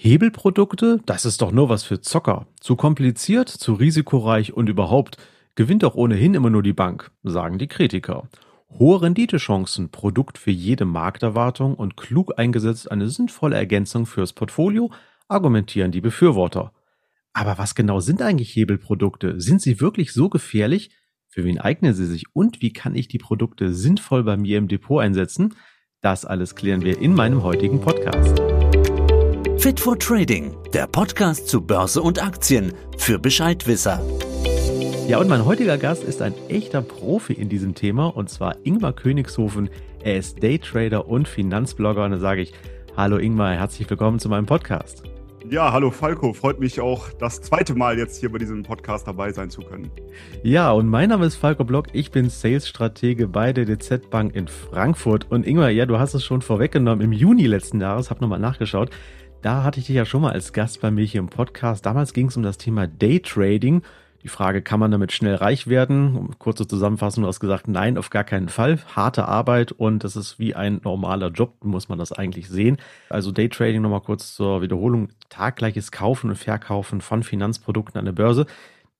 Hebelprodukte, das ist doch nur was für Zocker. Zu kompliziert, zu risikoreich und überhaupt gewinnt doch ohnehin immer nur die Bank, sagen die Kritiker. Hohe Renditechancen, Produkt für jede Markterwartung und klug eingesetzt eine sinnvolle Ergänzung fürs Portfolio, argumentieren die Befürworter. Aber was genau sind eigentlich Hebelprodukte? Sind sie wirklich so gefährlich? Für wen eignen sie sich und wie kann ich die Produkte sinnvoll bei mir im Depot einsetzen? Das alles klären wir in meinem heutigen Podcast. Fit for Trading, der Podcast zu Börse und Aktien für Bescheidwisser. Ja, und mein heutiger Gast ist ein echter Profi in diesem Thema und zwar Ingmar Königshofen. Er ist Daytrader und Finanzblogger und da sage ich, hallo Ingmar, herzlich willkommen zu meinem Podcast. Ja, hallo Falco, freut mich auch das zweite Mal jetzt hier bei diesem Podcast dabei sein zu können. Ja, und mein Name ist Falco Block, ich bin Sales-Stratege bei der DZ Bank in Frankfurt. Und Ingmar, ja, du hast es schon vorweggenommen, im Juni letzten Jahres, hab nochmal nachgeschaut, da hatte ich dich ja schon mal als Gast bei mir hier im Podcast. Damals ging es um das Thema Daytrading. Die Frage, kann man damit schnell reich werden? Kurze Zusammenfassung, du hast gesagt, nein, auf gar keinen Fall. Harte Arbeit und das ist wie ein normaler Job, muss man das eigentlich sehen. Also Daytrading nochmal kurz zur Wiederholung. Taggleiches Kaufen und Verkaufen von Finanzprodukten an der Börse.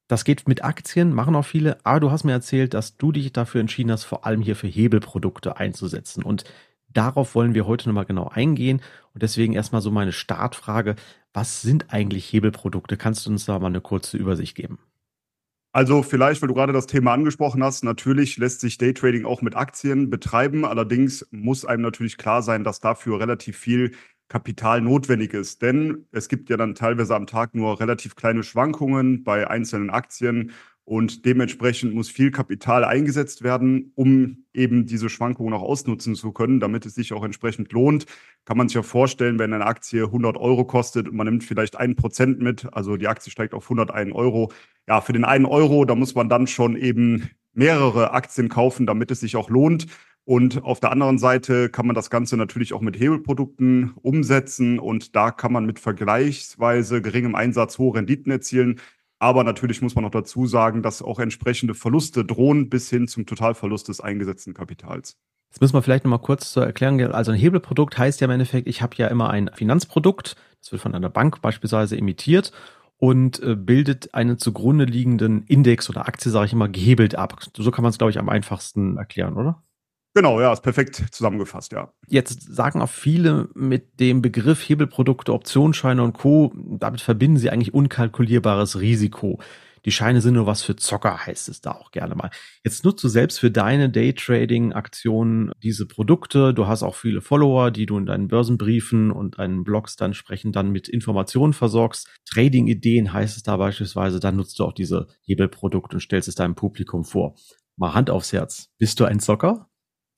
Das geht mit Aktien, machen auch viele, aber du hast mir erzählt, dass du dich dafür entschieden hast, vor allem hier für Hebelprodukte einzusetzen. Und Darauf wollen wir heute nochmal genau eingehen. Und deswegen erstmal so meine Startfrage. Was sind eigentlich Hebelprodukte? Kannst du uns da mal eine kurze Übersicht geben? Also vielleicht, weil du gerade das Thema angesprochen hast, natürlich lässt sich Daytrading auch mit Aktien betreiben. Allerdings muss einem natürlich klar sein, dass dafür relativ viel Kapital notwendig ist. Denn es gibt ja dann teilweise am Tag nur relativ kleine Schwankungen bei einzelnen Aktien und dementsprechend muss viel Kapital eingesetzt werden, um eben diese Schwankungen auch ausnutzen zu können, damit es sich auch entsprechend lohnt. Kann man sich ja vorstellen, wenn eine Aktie 100 Euro kostet und man nimmt vielleicht ein Prozent mit, also die Aktie steigt auf 101 Euro. Ja, für den einen Euro, da muss man dann schon eben mehrere Aktien kaufen, damit es sich auch lohnt. Und auf der anderen Seite kann man das Ganze natürlich auch mit Hebelprodukten umsetzen und da kann man mit vergleichsweise geringem Einsatz hohe Renditen erzielen. Aber natürlich muss man noch dazu sagen, dass auch entsprechende Verluste drohen bis hin zum Totalverlust des eingesetzten Kapitals. Jetzt müssen wir vielleicht nochmal kurz zur Erklärung. Also ein Hebelprodukt heißt ja im Endeffekt, ich habe ja immer ein Finanzprodukt, das wird von einer Bank beispielsweise emittiert und äh, bildet einen zugrunde liegenden Index oder Aktie, sage ich immer, gehebelt ab. So kann man es, glaube ich, am einfachsten erklären, oder? Genau, ja, ist perfekt zusammengefasst, ja. Jetzt sagen auch viele mit dem Begriff Hebelprodukte, Optionsscheine und Co., damit verbinden sie eigentlich unkalkulierbares Risiko. Die Scheine sind nur was für Zocker, heißt es da auch gerne mal. Jetzt nutzt du selbst für deine Daytrading-Aktionen diese Produkte. Du hast auch viele Follower, die du in deinen Börsenbriefen und deinen Blogs dann entsprechend dann mit Informationen versorgst. Trading-Ideen heißt es da beispielsweise. Dann nutzt du auch diese Hebelprodukte und stellst es deinem Publikum vor. Mal Hand aufs Herz. Bist du ein Zocker?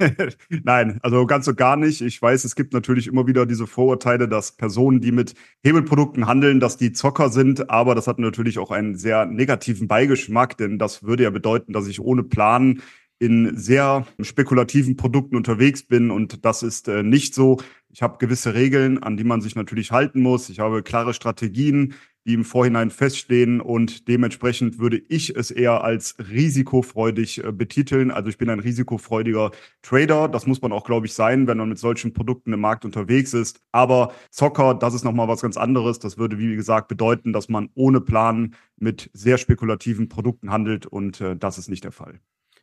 Nein, also ganz und gar nicht. Ich weiß, es gibt natürlich immer wieder diese Vorurteile, dass Personen, die mit Hebelprodukten handeln, dass die Zocker sind, aber das hat natürlich auch einen sehr negativen Beigeschmack, denn das würde ja bedeuten, dass ich ohne Plan in sehr spekulativen Produkten unterwegs bin und das ist äh, nicht so. Ich habe gewisse Regeln, an die man sich natürlich halten muss. Ich habe klare Strategien, die im Vorhinein feststehen und dementsprechend würde ich es eher als risikofreudig äh, betiteln. Also ich bin ein risikofreudiger Trader. Das muss man auch, glaube ich, sein, wenn man mit solchen Produkten im Markt unterwegs ist. Aber Zocker, das ist nochmal was ganz anderes. Das würde, wie gesagt, bedeuten, dass man ohne Plan mit sehr spekulativen Produkten handelt und äh, das ist nicht der Fall.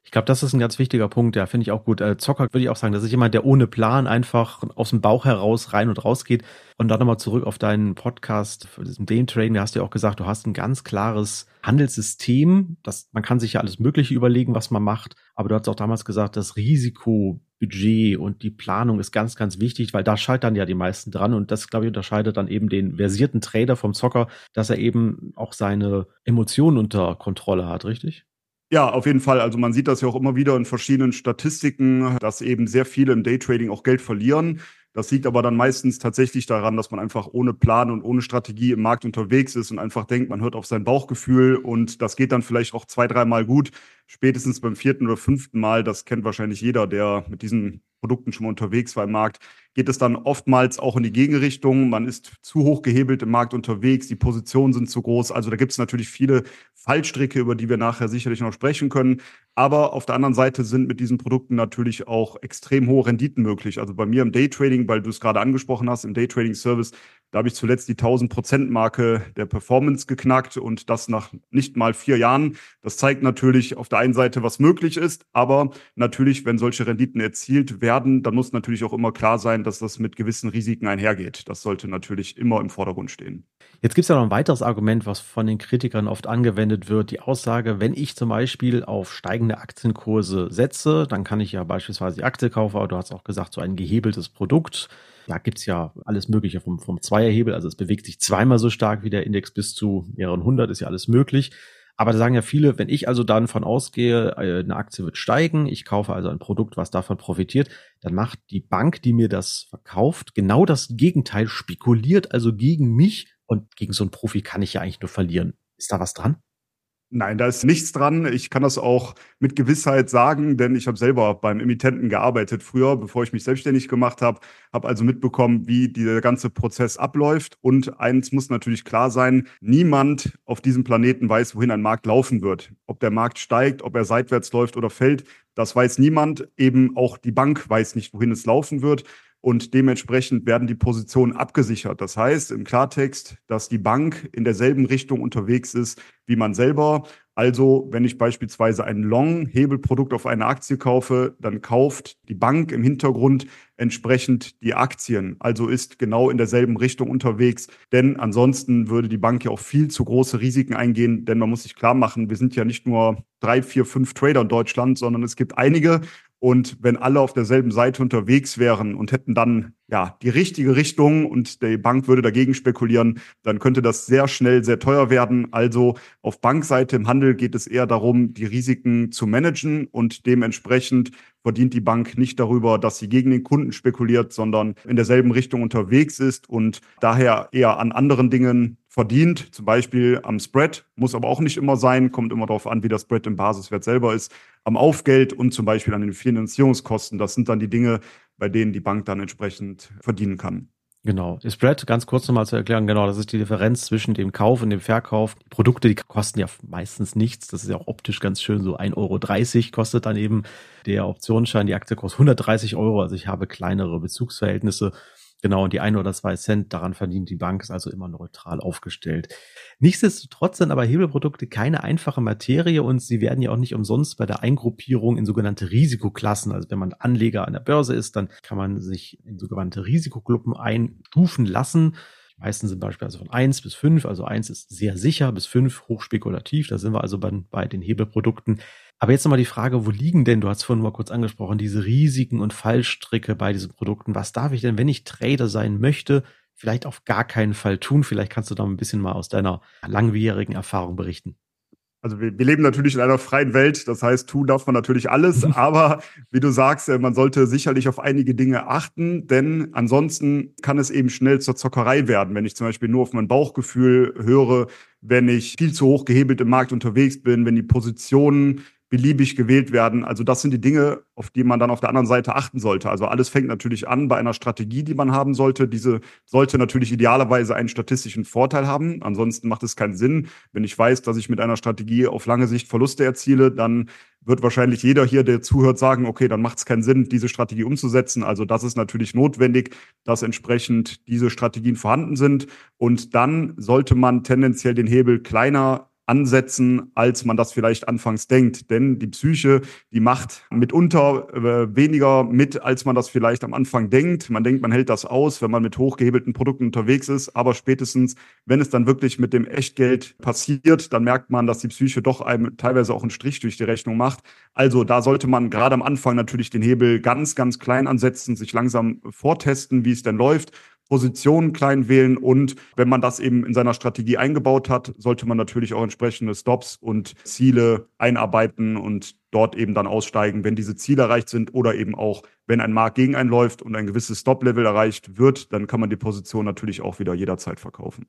Ich glaube, das ist ein ganz wichtiger Punkt, ja, finde ich auch gut. Äh, Zocker würde ich auch sagen, das ist jemand, der ohne Plan einfach aus dem Bauch heraus rein und raus geht. Und dann nochmal zurück auf deinen Podcast Day Train, da hast du ja auch gesagt, du hast ein ganz klares Handelssystem. Das, man kann sich ja alles Mögliche überlegen, was man macht. Aber du hast auch damals gesagt, das Risikobudget und die Planung ist ganz, ganz wichtig, weil da scheitern ja die meisten dran. Und das, glaube ich, unterscheidet dann eben den versierten Trader vom Zocker, dass er eben auch seine Emotionen unter Kontrolle hat, richtig? Ja, auf jeden Fall. Also man sieht das ja auch immer wieder in verschiedenen Statistiken, dass eben sehr viele im Daytrading auch Geld verlieren. Das liegt aber dann meistens tatsächlich daran, dass man einfach ohne Plan und ohne Strategie im Markt unterwegs ist und einfach denkt, man hört auf sein Bauchgefühl und das geht dann vielleicht auch zwei, dreimal gut. Spätestens beim vierten oder fünften Mal, das kennt wahrscheinlich jeder, der mit diesen Produkten schon mal unterwegs war im Markt, geht es dann oftmals auch in die Gegenrichtung. Man ist zu hoch gehebelt im Markt unterwegs, die Positionen sind zu groß. Also da gibt es natürlich viele Fallstricke, über die wir nachher sicherlich noch sprechen können. Aber auf der anderen Seite sind mit diesen Produkten natürlich auch extrem hohe Renditen möglich. Also bei mir im Daytrading, weil du es gerade angesprochen hast, im Daytrading-Service Da habe ich zuletzt die 1000-Prozent-Marke der Performance geknackt und das nach nicht mal vier Jahren. Das zeigt natürlich auf der einen Seite, was möglich ist, aber natürlich, wenn solche Renditen erzielt werden, dann muss natürlich auch immer klar sein, dass das mit gewissen Risiken einhergeht. Das sollte natürlich immer im Vordergrund stehen. Jetzt gibt es ja noch ein weiteres Argument, was von den Kritikern oft angewendet wird. Die Aussage, wenn ich zum Beispiel auf steigende Aktienkurse setze, dann kann ich ja beispielsweise die Aktie kaufen, aber du hast auch gesagt, so ein gehebeltes Produkt. Da gibt es ja alles Mögliche vom, vom Zweierhebel. Also es bewegt sich zweimal so stark wie der Index bis zu mehreren hundert, ist ja alles möglich. Aber da sagen ja viele, wenn ich also dann von ausgehe, äh, eine Aktie wird steigen, ich kaufe also ein Produkt, was davon profitiert, dann macht die Bank, die mir das verkauft, genau das Gegenteil, spekuliert also gegen mich und gegen so einen Profi kann ich ja eigentlich nur verlieren. Ist da was dran? Nein, da ist nichts dran. Ich kann das auch mit Gewissheit sagen, denn ich habe selber beim Emittenten gearbeitet früher, bevor ich mich selbstständig gemacht habe, habe also mitbekommen, wie dieser ganze Prozess abläuft. Und eins muss natürlich klar sein, niemand auf diesem Planeten weiß, wohin ein Markt laufen wird. Ob der Markt steigt, ob er seitwärts läuft oder fällt, das weiß niemand. Eben auch die Bank weiß nicht, wohin es laufen wird und dementsprechend werden die Positionen abgesichert. Das heißt im Klartext, dass die Bank in derselben Richtung unterwegs ist wie man selber. Also, wenn ich beispielsweise ein Long-Hebelprodukt auf eine Aktie kaufe, dann kauft die Bank im Hintergrund entsprechend die Aktien. Also ist genau in derselben Richtung unterwegs. Denn ansonsten würde die Bank ja auch viel zu große Risiken eingehen. Denn man muss sich klar machen, wir sind ja nicht nur drei, vier, fünf Trader in Deutschland, sondern es gibt einige. Und wenn alle auf derselben Seite unterwegs wären und hätten dann ja die richtige Richtung und die Bank würde dagegen spekulieren, dann könnte das sehr schnell sehr teuer werden. Also auf Bankseite im Handel geht es eher darum, die Risiken zu managen und dementsprechend verdient die Bank nicht darüber, dass sie gegen den Kunden spekuliert, sondern in derselben Richtung unterwegs ist und daher eher an anderen Dingen verdient, zum Beispiel am Spread, muss aber auch nicht immer sein, kommt immer darauf an, wie der Spread im Basiswert selber ist, am Aufgeld und zum Beispiel an den Finanzierungskosten. Das sind dann die Dinge, bei denen die Bank dann entsprechend verdienen kann. Genau. Die Spread, ganz kurz nochmal zu erklären, genau, das ist die Differenz zwischen dem Kauf und dem Verkauf. Die Produkte, die kosten ja meistens nichts. Das ist ja auch optisch ganz schön. So 1,30 Euro kostet dann eben der Optionsschein. Die Aktie kostet 130 Euro. Also ich habe kleinere Bezugsverhältnisse. Genau, und die ein oder zwei Cent, daran verdient die Bank, ist also immer neutral aufgestellt. Nichtsdestotrotz sind aber Hebelprodukte keine einfache Materie und sie werden ja auch nicht umsonst bei der Eingruppierung in sogenannte Risikoklassen. Also wenn man Anleger an der Börse ist, dann kann man sich in sogenannte Risikogruppen einstufen lassen. Die meisten sind beispielsweise von eins bis fünf. Also eins ist sehr sicher, bis fünf hochspekulativ. Da sind wir also bei, bei den Hebelprodukten. Aber jetzt nochmal die Frage, wo liegen denn, du hast vorhin mal kurz angesprochen, diese Risiken und Fallstricke bei diesen Produkten. Was darf ich denn, wenn ich Trader sein möchte, vielleicht auf gar keinen Fall tun? Vielleicht kannst du da ein bisschen mal aus deiner langwierigen Erfahrung berichten. Also wir, wir, leben natürlich in einer freien Welt, das heißt, tun darf man natürlich alles, aber wie du sagst, äh, man sollte sicherlich auf einige Dinge achten, denn ansonsten kann es eben schnell zur Zockerei werden, wenn ich zum Beispiel nur auf mein Bauchgefühl höre, wenn ich viel zu hoch gehebelt im Markt unterwegs bin, wenn die Positionen beliebig gewählt werden. Also das sind die Dinge, auf die man dann auf der anderen Seite achten sollte. Also alles fängt natürlich an bei einer Strategie, die man haben sollte. Diese sollte natürlich idealerweise einen statistischen Vorteil haben. Ansonsten macht es keinen Sinn. Wenn ich weiß, dass ich mit einer Strategie auf lange Sicht Verluste erziele, dann wird wahrscheinlich jeder hier, der zuhört, sagen, okay, dann macht es keinen Sinn, diese Strategie umzusetzen. Also das ist natürlich notwendig, dass entsprechend diese Strategien vorhanden sind. Und dann sollte man tendenziell den Hebel kleiner ansetzen, als man das vielleicht anfangs denkt. Denn die Psyche, die macht mitunter äh, weniger mit, als man das vielleicht am Anfang denkt. Man denkt, man hält das aus, wenn man mit hochgehebelten Produkten unterwegs ist. Aber spätestens, wenn es dann wirklich mit dem Echtgeld passiert, dann merkt man, dass die Psyche doch einem teilweise auch einen Strich durch die Rechnung macht. Also da sollte man gerade am Anfang natürlich den Hebel ganz, ganz klein ansetzen, sich langsam vortesten, wie es denn läuft Positionen klein wählen und wenn man das eben in seiner Strategie eingebaut hat, sollte man natürlich auch entsprechende Stops und Ziele einarbeiten und dort eben dann aussteigen, wenn diese Ziele erreicht sind oder eben auch, wenn ein Markt gegen einen läuft und ein gewisses Stop-Level erreicht wird, dann kann man die Position natürlich auch wieder jederzeit verkaufen.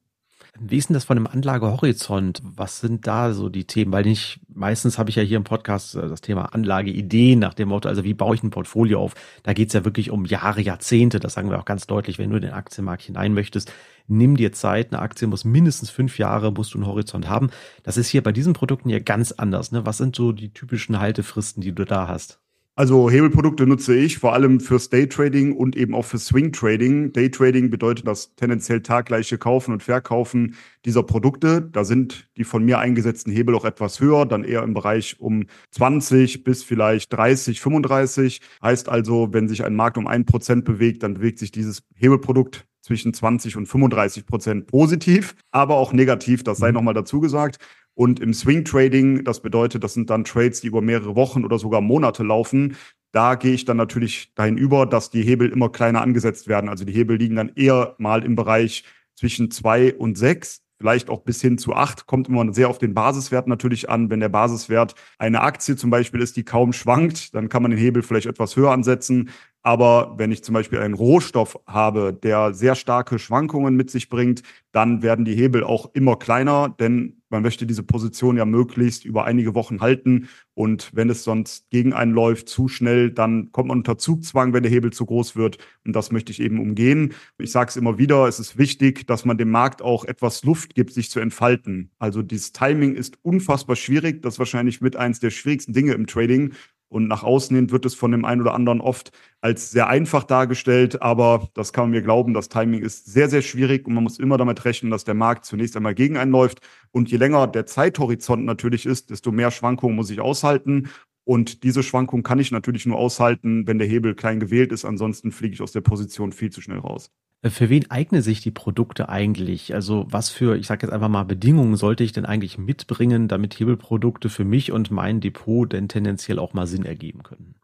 Wie ist denn das von einem Anlagehorizont? Was sind da so die Themen? Weil nicht, meistens habe ich ja hier im Podcast äh, das Thema Anlageideen nach dem Motto, also wie baue ich ein Portfolio auf? Da geht es ja wirklich um Jahre, Jahrzehnte. Das sagen wir auch ganz deutlich, wenn du in den Aktienmarkt hinein möchtest. Nimm dir Zeit. Eine Aktie muss mindestens fünf Jahre, musst du einen Horizont haben. Das ist hier bei diesen Produkten ja ganz anders. Ne? Was sind so die typischen Haltefristen, die du da hast? Also Hebelprodukte nutze ich vor allem fürs Daytrading und eben auch für Swing Trading. Daytrading bedeutet das tendenziell taggleiche Kaufen und Verkaufen dieser Produkte. Da sind die von mir eingesetzten Hebel auch etwas höher, dann eher im Bereich um 20 bis vielleicht 30, 35. Heißt also, wenn sich ein Markt um ein Prozent bewegt, dann bewegt sich dieses Hebelprodukt zwischen 20 und 35 Prozent positiv, aber auch negativ, das sei nochmal dazu gesagt. Und im Swing Trading, das bedeutet, das sind dann Trades, die über mehrere Wochen oder sogar Monate laufen. Da gehe ich dann natürlich dahin über, dass die Hebel immer kleiner angesetzt werden. Also die Hebel liegen dann eher mal im Bereich zwischen zwei und sechs, vielleicht auch bis hin zu acht. Kommt immer sehr auf den Basiswert natürlich an. Wenn der Basiswert eine Aktie zum Beispiel ist, die kaum schwankt, dann kann man den Hebel vielleicht etwas höher ansetzen. Aber wenn ich zum Beispiel einen Rohstoff habe, der sehr starke Schwankungen mit sich bringt, dann werden die Hebel auch immer kleiner, denn man möchte diese Position ja möglichst über einige Wochen halten. Und wenn es sonst gegen einen läuft, zu schnell, dann kommt man unter Zugzwang, wenn der Hebel zu groß wird. Und das möchte ich eben umgehen. Ich sage es immer wieder, es ist wichtig, dass man dem Markt auch etwas Luft gibt, sich zu entfalten. Also dieses Timing ist unfassbar schwierig. Das ist wahrscheinlich mit eins der schwierigsten Dinge im Trading. Und nach außen hin wird es von dem einen oder anderen oft als sehr einfach dargestellt, aber das kann man mir glauben, das Timing ist sehr, sehr schwierig und man muss immer damit rechnen, dass der Markt zunächst einmal gegen einen läuft. Und je länger der Zeithorizont natürlich ist, desto mehr Schwankungen muss ich aushalten. Und diese Schwankung kann ich natürlich nur aushalten, wenn der Hebel klein gewählt ist. Ansonsten fliege ich aus der Position viel zu schnell raus. Äh, für wen eignen sich die Produkte eigentlich? Also was für, ich sage jetzt einfach mal, Bedingungen sollte ich denn eigentlich mitbringen, damit Hebelprodukte für mich und mein Depot denn tendenziell auch mal Sinn ergeben können?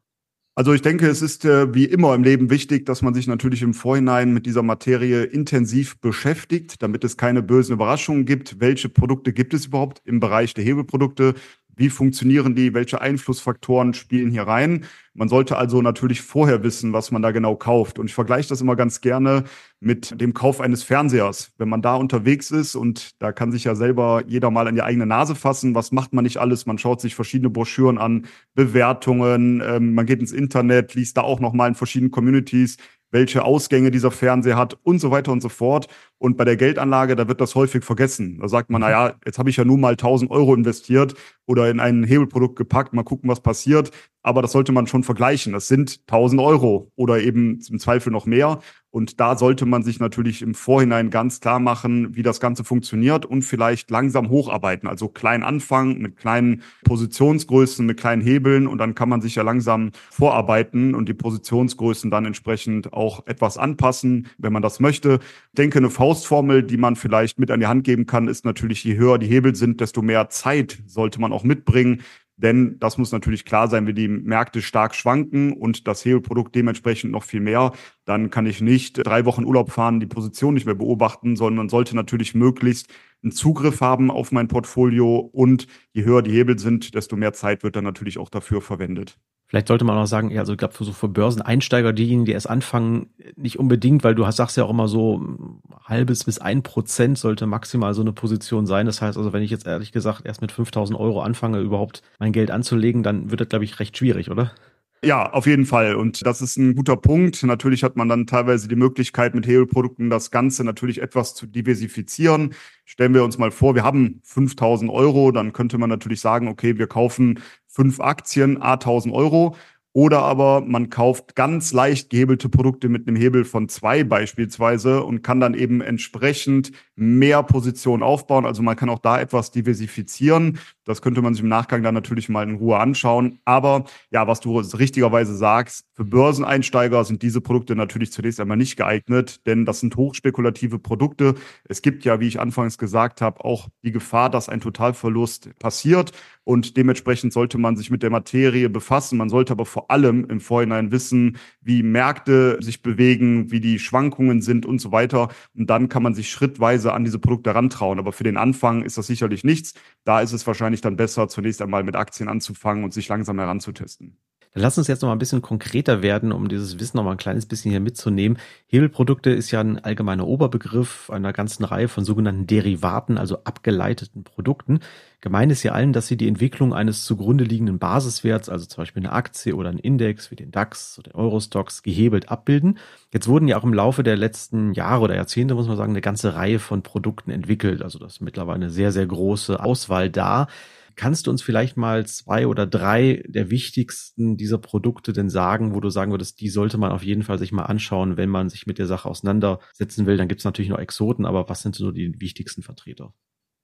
Also ich denke, es ist äh, wie immer im Leben wichtig, dass man sich natürlich im Vorhinein mit dieser Materie intensiv beschäftigt, damit es keine bösen Überraschungen gibt. Welche Produkte gibt es überhaupt im Bereich der Hebelprodukte? Wie funktionieren die? Welche Einflussfaktoren spielen hier rein? Man sollte also natürlich vorher wissen, was man da genau kauft. Und ich vergleiche das immer ganz gerne mit dem Kauf eines Fernsehers. Wenn man da unterwegs ist und da kann sich ja selber jeder mal an die eigene Nase fassen, was macht man nicht alles? Man schaut sich verschiedene Broschüren an, Bewertungen, ähm, man geht ins Internet, liest da auch nochmal in verschiedenen Communities, welche Ausgänge dieser Fernseher hat und so weiter und so fort. Und bei der Geldanlage, da wird das häufig vergessen. Da sagt man, mhm. naja, jetzt habe ich ja nun mal 1000 Euro investiert oder in ein Hebelprodukt gepackt, mal gucken, was passiert. Aber das sollte man schon vergleichen. Das sind 1000 Euro oder eben im Zweifel noch mehr. Und da sollte man sich natürlich im Vorhinein ganz klar machen, wie das Ganze funktioniert und vielleicht langsam hocharbeiten. Also klein anfangen mit kleinen Positionsgrößen, mit kleinen Hebeln und dann kann man sich ja langsam vorarbeiten und die Positionsgrößen dann entsprechend auch etwas anpassen, wenn man das möchte. Ich denke, eine Faustformel, die man vielleicht mit an die Hand geben kann, ist natürlich, je höher die Hebel sind, desto mehr Zeit sollte man auch mitbringen. Denn das muss natürlich klar sein, wenn die Märkte stark schwanken und das Hebelprodukt dementsprechend noch viel mehr, dann kann ich nicht drei Wochen Urlaub fahren, die Position nicht mehr beobachten, sondern sollte natürlich möglichst einen Zugriff haben auf mein Portfolio und je höher die Hebel sind, desto mehr Zeit wird dann natürlich auch dafür verwendet. Vielleicht sollte man auch sagen, ja, also ich glaube, für so für Börseneinsteiger, diejenigen, die erst anfangen, nicht unbedingt, weil du hast, sagst ja auch immer so, halbes bis ein Prozent sollte maximal so eine Position sein. Das heißt also, wenn ich jetzt ehrlich gesagt erst mit 5000 Euro anfange, überhaupt mein Geld anzulegen, dann wird das, glaube ich, recht schwierig, oder? Ja, auf jeden Fall. Und das ist ein guter Punkt. Natürlich hat man dann teilweise die Möglichkeit, mit Hebelprodukten das Ganze natürlich etwas zu diversifizieren. Stellen wir uns mal vor, wir haben 5000 Euro, dann könnte man natürlich sagen, okay, wir kaufen fünf Aktien, a 1000 Euro. Oder aber man kauft ganz leicht gehebelte Produkte mit einem Hebel von zwei beispielsweise und kann dann eben entsprechend mehr Positionen aufbauen. Also man kann auch da etwas diversifizieren. Das könnte man sich im Nachgang dann natürlich mal in Ruhe anschauen. Aber ja, was du richtigerweise sagst, für Börseneinsteiger sind diese Produkte natürlich zunächst einmal nicht geeignet, denn das sind hochspekulative Produkte. Es gibt ja, wie ich anfangs gesagt habe, auch die Gefahr, dass ein Totalverlust passiert. Und dementsprechend sollte man sich mit der Materie befassen. Man sollte aber vor allem im Vorhinein wissen, wie Märkte sich bewegen, wie die Schwankungen sind und so weiter. Und dann kann man sich schrittweise an diese Produkte rantrauen. Aber für den Anfang ist das sicherlich nichts. Da ist es wahrscheinlich dann besser, zunächst einmal mit Aktien anzufangen und sich langsam heranzutesten. Dann lass uns jetzt noch mal ein bisschen konkreter werden, um dieses Wissen noch mal ein kleines bisschen hier mitzunehmen. Hebelprodukte ist ja ein allgemeiner Oberbegriff einer ganzen Reihe von sogenannten Derivaten, also abgeleiteten Produkten. Gemeint ist ja allen, dass sie die Entwicklung eines zugrunde liegenden Basiswerts, also zum Beispiel eine Aktie oder ein Index wie den DAX oder den Eurostox, gehebelt abbilden. Jetzt wurden ja auch im Laufe der letzten Jahre oder Jahrzehnte, muss man sagen, eine ganze Reihe von Produkten entwickelt. Also das ist mittlerweile eine sehr, sehr große Auswahl da. Kannst du uns vielleicht mal zwei oder drei der wichtigsten dieser Produkte denn sagen, wo du sagen würdest, die sollte man auf jeden Fall sich mal anschauen, wenn man sich mit der Sache auseinandersetzen will? Dann gibt es natürlich noch Exoten, aber was sind so die wichtigsten Vertreter?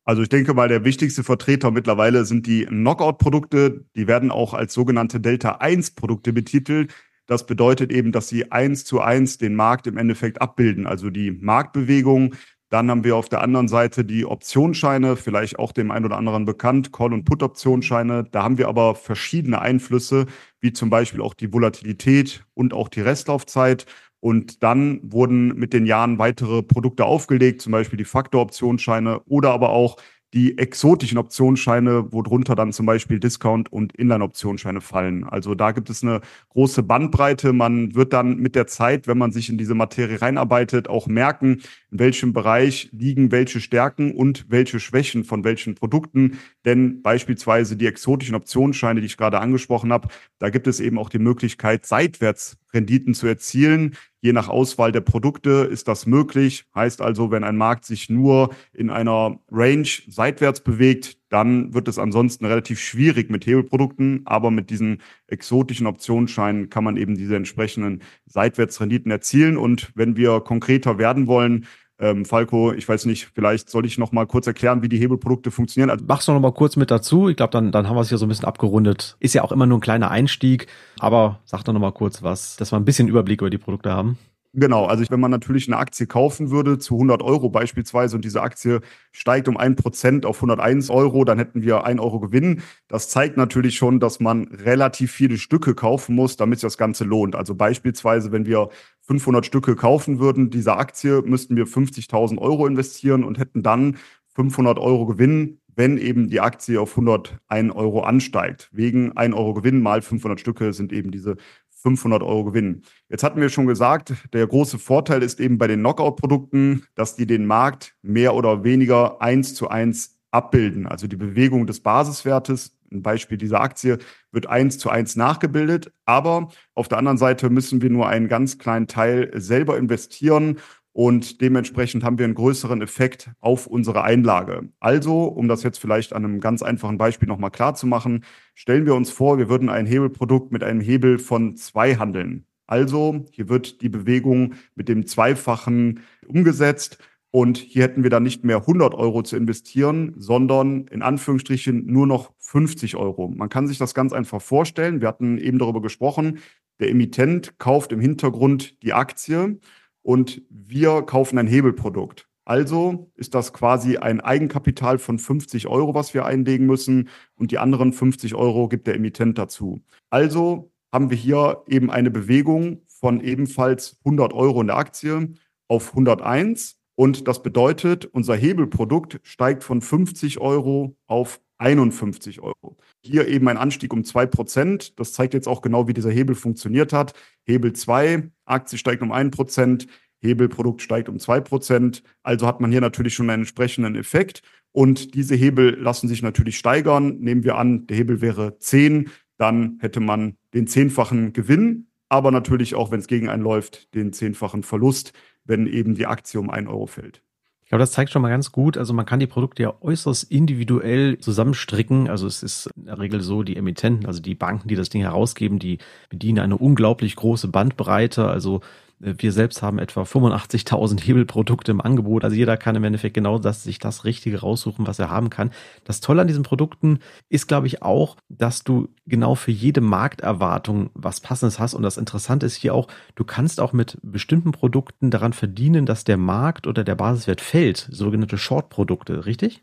Also ich denke mal, der wichtigste Vertreter mittlerweile sind die Knockout-Produkte. Die werden auch als sogenannte Delta-1-Produkte betitelt. Das bedeutet eben, dass sie eins zu eins den Markt im Endeffekt abbilden, also die Marktbewegung. Dann haben wir auf der anderen Seite die Optionsscheine, vielleicht auch dem einen oder anderen bekannt, Call- und Put-Optionsscheine. Da haben wir aber verschiedene Einflüsse, wie zum Beispiel auch die Volatilität und auch die Restlaufzeit. Und dann wurden mit den Jahren weitere Produkte aufgelegt, zum Beispiel die Faktor-Optionsscheine oder aber auch die exotischen Optionsscheine, worunter dann zum Beispiel Discount- und Inline-Optionsscheine fallen. Also da gibt es eine große Bandbreite. Man wird dann mit der Zeit, wenn man sich in diese Materie reinarbeitet, auch merken, in welchem Bereich liegen welche Stärken und welche Schwächen von welchen Produkten. Denn beispielsweise die exotischen Optionsscheine, die ich gerade angesprochen habe, da gibt es eben auch die Möglichkeit, seitwärts Renditen zu erzielen. Je nach Auswahl der Produkte ist das möglich. Heißt also, wenn ein Markt sich nur in einer Range seitwärts bewegt, dann wird es ansonsten relativ schwierig mit Hebelprodukten. Aber mit diesen exotischen Optionsscheinen kann man eben diese entsprechenden Seitwärtsrenditen erzielen. Und wenn wir konkreter werden wollen, ähm, Falco, ich weiß nicht, vielleicht soll ich noch mal kurz erklären, wie die Hebelprodukte funktionieren. Also, Mach's noch mal kurz mit dazu. Ich glaube, dann, dann haben wir es hier so ein bisschen abgerundet. Ist ja auch immer nur ein kleiner Einstieg, aber sag doch noch mal kurz was, dass wir ein bisschen Überblick über die Produkte haben. Genau, also wenn man natürlich eine Aktie kaufen würde zu 100 Euro beispielsweise und diese Aktie steigt um ein Prozent auf 101 Euro, dann hätten wir ein Euro Gewinn. Das zeigt natürlich schon, dass man relativ viele Stücke kaufen muss, damit sich das Ganze lohnt. Also beispielsweise, wenn wir 500 Stücke kaufen würden dieser Aktie, müssten wir 50.000 Euro investieren und hätten dann 500 Euro Gewinn, wenn eben die Aktie auf 101 Euro ansteigt. Wegen 1 Euro Gewinn mal 500 Stücke sind eben diese 500 Euro Gewinn. Jetzt hatten wir schon gesagt, der große Vorteil ist eben bei den Knockout-Produkten, dass die den Markt mehr oder weniger eins zu eins abbilden. Also die Bewegung des Basiswertes, ein Beispiel dieser Aktie, wird eins zu eins nachgebildet. Aber auf der anderen Seite müssen wir nur einen ganz kleinen Teil selber investieren und dementsprechend haben wir einen größeren Effekt auf unsere Einlage. Also, um das jetzt vielleicht an einem ganz einfachen Beispiel nochmal klar zu machen, stellen wir uns vor, wir würden ein Hebelprodukt mit einem Hebel von zwei handeln. Also, hier wird die Bewegung mit dem Zweifachen umgesetzt und hier hätten wir dann nicht mehr 100 Euro zu investieren, sondern in Anführungsstrichen nur noch 50 Euro. Man kann sich das ganz einfach vorstellen. Wir hatten eben darüber gesprochen. Der Emittent kauft im Hintergrund die Aktie und wir kaufen ein Hebelprodukt. Also ist das quasi ein Eigenkapital von 50 Euro, was wir einlegen müssen und die anderen 50 Euro gibt der Emittent dazu. Also haben wir hier eben eine Bewegung von ebenfalls 100 Euro in der Aktie auf 101 und das bedeutet, unser Hebelprodukt steigt von 50 Euro auf 51 Euro. Hier eben ein Anstieg um 2%. Das zeigt jetzt auch genau, wie dieser Hebel funktioniert hat. Hebel 2, Aktie steigt um 1%, Hebelprodukt steigt um 2%. Also hat man hier natürlich schon einen entsprechenden Effekt. Und diese Hebel lassen sich natürlich steigern. Nehmen wir an, der Hebel wäre 10, dann hätte man den zehnfachen Gewinn, aber natürlich auch, wenn es gegen einen läuft, den zehnfachen Verlust, wenn eben die Aktie um 1 Euro fällt. Ich glaube, das zeigt schon mal ganz gut. Also man kann die Produkte ja äußerst individuell zusammenstricken. Also es ist in der Regel so, die Emittenten, also die Banken, die das Ding herausgeben, die bedienen eine unglaublich große Bandbreite. Also wir selbst haben etwa 85.000 Hebelprodukte im Angebot. Also jeder kann im Endeffekt genau das, sich das Richtige raussuchen, was er haben kann. Das Tolle an diesen Produkten ist, glaube ich, auch, dass du genau für jede Markterwartung was Passendes hast. Und das Interessante ist hier auch, du kannst auch mit bestimmten Produkten daran verdienen, dass der Markt oder der Basiswert fällt. Sogenannte Short-Produkte, richtig?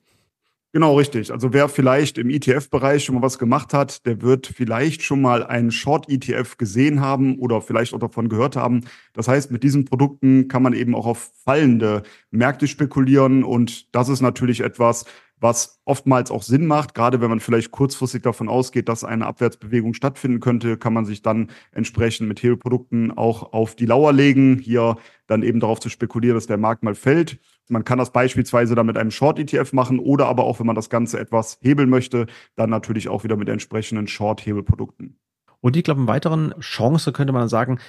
Genau, richtig. Also wer vielleicht im ETF-Bereich schon mal was gemacht hat, der wird vielleicht schon mal einen Short-ETF gesehen haben oder vielleicht auch davon gehört haben. Das heißt, mit diesen Produkten kann man eben auch auf fallende Märkte spekulieren und das ist natürlich etwas, was oftmals auch Sinn macht. Gerade wenn man vielleicht kurzfristig davon ausgeht, dass eine Abwärtsbewegung stattfinden könnte, kann man sich dann entsprechend mit Hebelprodukten auch auf die Lauer legen, hier dann eben darauf zu spekulieren, dass der Markt mal fällt. Man kann das beispielsweise dann mit einem Short-ETF machen oder aber auch, wenn man das Ganze etwas hebeln möchte, dann natürlich auch wieder mit entsprechenden Short-Hebelprodukten. Und ich glaube, eine weiteren Chance könnte man sagen,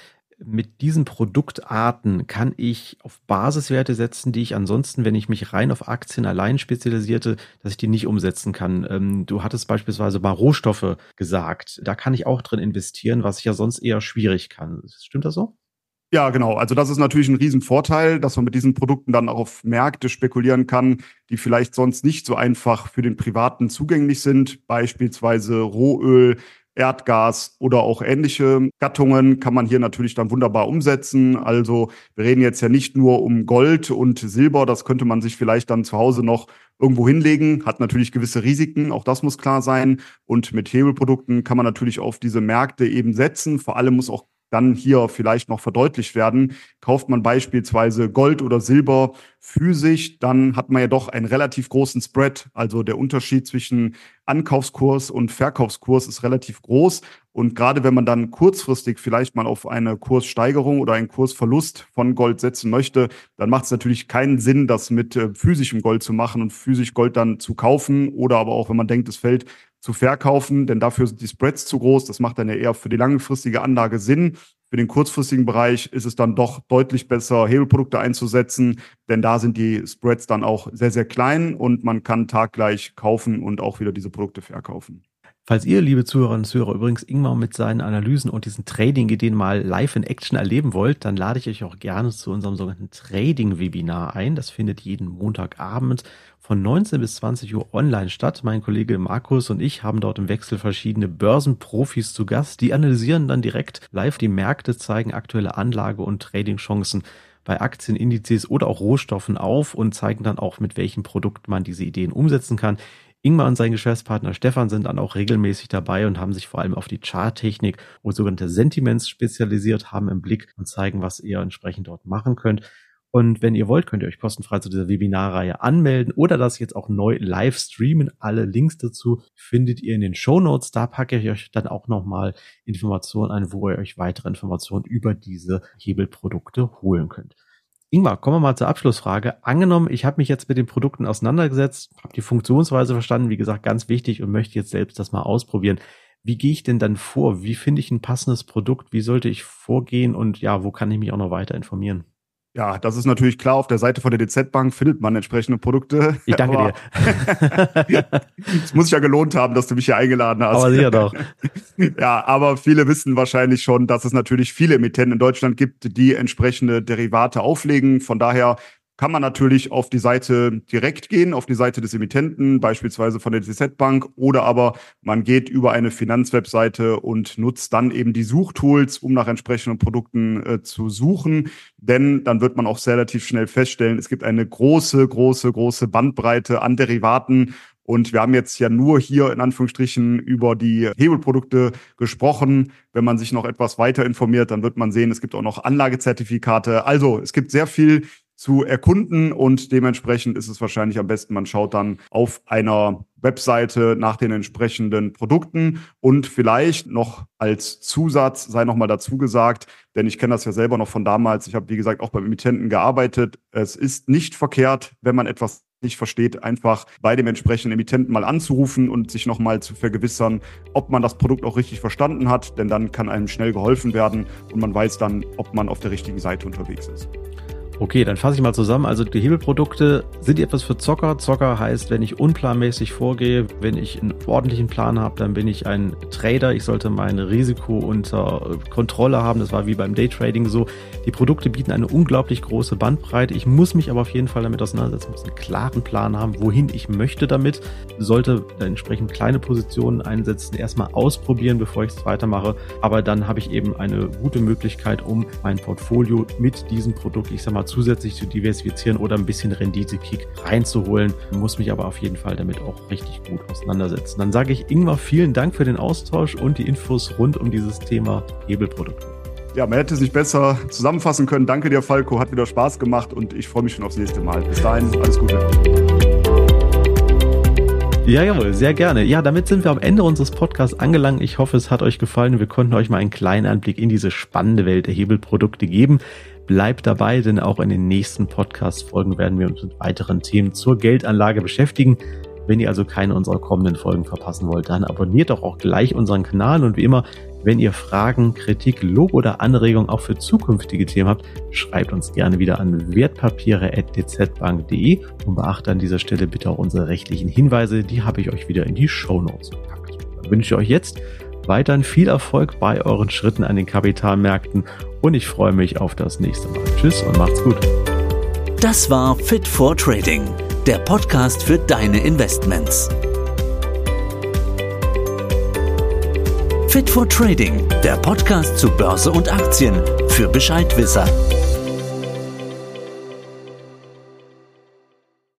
mit diesen Produktarten kann ich auf Basiswerte setzen, die ich ansonsten, wenn ich mich rein auf Aktien allein spezialisierte, dass ich die nicht umsetzen kann. Ähm, du hattest beispielsweise mal Rohstoffe gesagt. Da kann ich auch drin investieren, was ich ja sonst eher schwierig kann. Stimmt das so? Ja, genau. Also das ist natürlich ein Riesenvorteil, dass man mit diesen Produkten dann auch auf Märkte spekulieren kann, die vielleicht sonst nicht so einfach für den Privaten zugänglich sind. Beispielsweise Rohöl, Erdgas oder auch ähnliche Gattungen kann man hier natürlich dann wunderbar umsetzen. Also wir reden jetzt ja nicht nur um Gold und Silber, das könnte man sich vielleicht dann zu Hause noch irgendwo hinlegen, hat natürlich gewisse Risiken, auch das muss klar sein. Und mit Hebelprodukten kann man natürlich auf diese Märkte eben setzen. Vor allem muss auch dann hier vielleicht noch verdeutlicht werden. Kauft man beispielsweise Gold oder Silber physisch, dann hat man ja doch einen relativ großen Spread. Also der Unterschied zwischen Ankaufskurs und Verkaufskurs ist relativ groß. Und gerade wenn man dann kurzfristig vielleicht mal auf eine Kurssteigerung oder einen Kursverlust von Gold setzen möchte, dann macht es natürlich keinen Sinn, das mit äh, physischem Gold zu machen und physisch Gold dann zu kaufen. Oder aber auch, wenn man denkt, es fällt zu verkaufen, denn dafür sind die Spreads zu groß. Das macht dann ja eher für die langfristige Anlage Sinn. Für den kurzfristigen Bereich ist es dann doch deutlich besser, Hebelprodukte einzusetzen, denn da sind die Spreads dann auch sehr, sehr klein und man kann taggleich kaufen und auch wieder diese Produkte verkaufen. Falls ihr, liebe Zuhörerinnen und Zuhörer, übrigens Ingmar mit seinen Analysen und diesen Trading-Ideen mal live in Action erleben wollt, dann lade ich euch auch gerne zu unserem sogenannten Trading-Webinar ein. Das findet jeden Montagabend von 19 bis 20 Uhr online statt. Mein Kollege Markus und ich haben dort im Wechsel verschiedene Börsenprofis zu Gast. Die analysieren dann direkt live die Märkte, zeigen aktuelle Anlage- und Trading-Chancen bei Aktien, Indizes oder auch Rohstoffen auf und zeigen dann auch, mit welchem Produkt man diese Ideen umsetzen kann. Ingmar und sein Geschäftspartner Stefan sind dann auch regelmäßig dabei und haben sich vor allem auf die Charttechnik und sogenannte Sentiments spezialisiert, haben im Blick und zeigen, was ihr entsprechend dort machen könnt. Und wenn ihr wollt, könnt ihr euch kostenfrei zu dieser Webinarreihe anmelden oder das jetzt auch neu live streamen. Alle Links dazu findet ihr in den Show Notes. Da packe ich euch dann auch nochmal Informationen ein, wo ihr euch weitere Informationen über diese Hebelprodukte holen könnt. Ingmar, kommen wir mal zur Abschlussfrage. Angenommen, ich habe mich jetzt mit den Produkten auseinandergesetzt, habe die Funktionsweise verstanden, wie gesagt, ganz wichtig und möchte jetzt selbst das mal ausprobieren. Wie gehe ich denn dann vor? Wie finde ich ein passendes Produkt? Wie sollte ich vorgehen? Und ja, wo kann ich mich auch noch weiter informieren? Ja, das ist natürlich klar. Auf der Seite von der DZ Bank findet man entsprechende Produkte. Ich danke aber, dir. Es muss sich ja gelohnt haben, dass du mich hier eingeladen hast. Aber sicher doch. ja, aber viele wissen wahrscheinlich schon, dass es natürlich viele Emittenten in Deutschland gibt, die entsprechende Derivate auflegen. Von daher kann man natürlich auf die Seite direkt gehen, auf die Seite des Emittenten, beispielsweise von der DZ Bank, oder aber man geht über eine Finanzwebseite und nutzt dann eben die Suchtools, um nach entsprechenden Produkten äh, zu suchen. Denn dann wird man auch relativ schnell feststellen, es gibt eine große, große, große Bandbreite an Derivaten und wir haben jetzt ja nur hier in Anführungsstrichen über die Hebelprodukte gesprochen. Wenn man sich noch etwas weiter informiert, dann wird man sehen, es gibt auch noch Anlagezertifikate. Also es gibt sehr viel zu erkunden und dementsprechend ist es wahrscheinlich am besten, man schaut dann auf einer Webseite nach den entsprechenden Produkten und vielleicht noch als Zusatz sei noch mal dazu gesagt, denn ich kenne das ja selber noch von damals, ich habe wie gesagt auch beim Emittenten gearbeitet, es ist nicht verkehrt, wenn man etwas nicht versteht, einfach bei dem entsprechenden Emittenten mal anzurufen und sich nochmal zu vergewissern, ob man das Produkt auch richtig verstanden hat, denn dann kann einem schnell geholfen werden und man weiß dann, ob man auf der richtigen Seite unterwegs ist. Okay, dann fasse ich mal zusammen. Also die Hebelprodukte sind etwas für Zocker. Zocker heißt, wenn ich unplanmäßig vorgehe, wenn ich einen ordentlichen Plan habe, dann bin ich ein Trader. Ich sollte mein Risiko unter Kontrolle haben. Das war wie beim Daytrading so. Die Produkte bieten eine unglaublich große Bandbreite. Ich muss mich aber auf jeden Fall damit auseinandersetzen, muss einen klaren Plan haben, wohin ich möchte damit. Sollte entsprechend kleine Positionen einsetzen, erstmal ausprobieren, bevor ich es weitermache. Aber dann habe ich eben eine gute Möglichkeit, um mein Portfolio mit diesem Produkt, ich sag mal, zusätzlich zu diversifizieren oder ein bisschen Rendite-Kick reinzuholen. Muss mich aber auf jeden Fall damit auch richtig gut auseinandersetzen. Dann sage ich Ingmar vielen Dank für den Austausch und die Infos rund um dieses Thema Hebelprodukte. Ja, man hätte sich besser zusammenfassen können. Danke dir, Falco. Hat wieder Spaß gemacht und ich freue mich schon aufs nächste Mal. Bis dahin, alles Gute. Ja, jawohl, sehr gerne. Ja, damit sind wir am Ende unseres Podcasts angelangt. Ich hoffe, es hat euch gefallen. Wir konnten euch mal einen kleinen Einblick in diese spannende Welt der Hebelprodukte geben. Bleibt dabei, denn auch in den nächsten Podcast-Folgen werden wir uns mit weiteren Themen zur Geldanlage beschäftigen. Wenn ihr also keine unserer kommenden Folgen verpassen wollt, dann abonniert doch auch gleich unseren Kanal und wie immer, wenn ihr Fragen, Kritik, Lob oder Anregungen auch für zukünftige Themen habt, schreibt uns gerne wieder an wertpapiere.dzbank.de und beachtet an dieser Stelle bitte auch unsere rechtlichen Hinweise, die habe ich euch wieder in die Show Notes gepackt. Dann wünsche ich euch jetzt weiterhin viel Erfolg bei euren Schritten an den Kapitalmärkten und ich freue mich auf das nächste Mal. Tschüss und macht's gut. Das war Fit for Trading, der Podcast für deine Investments. Fit for Trading, der Podcast zu Börse und Aktien für Bescheidwisser.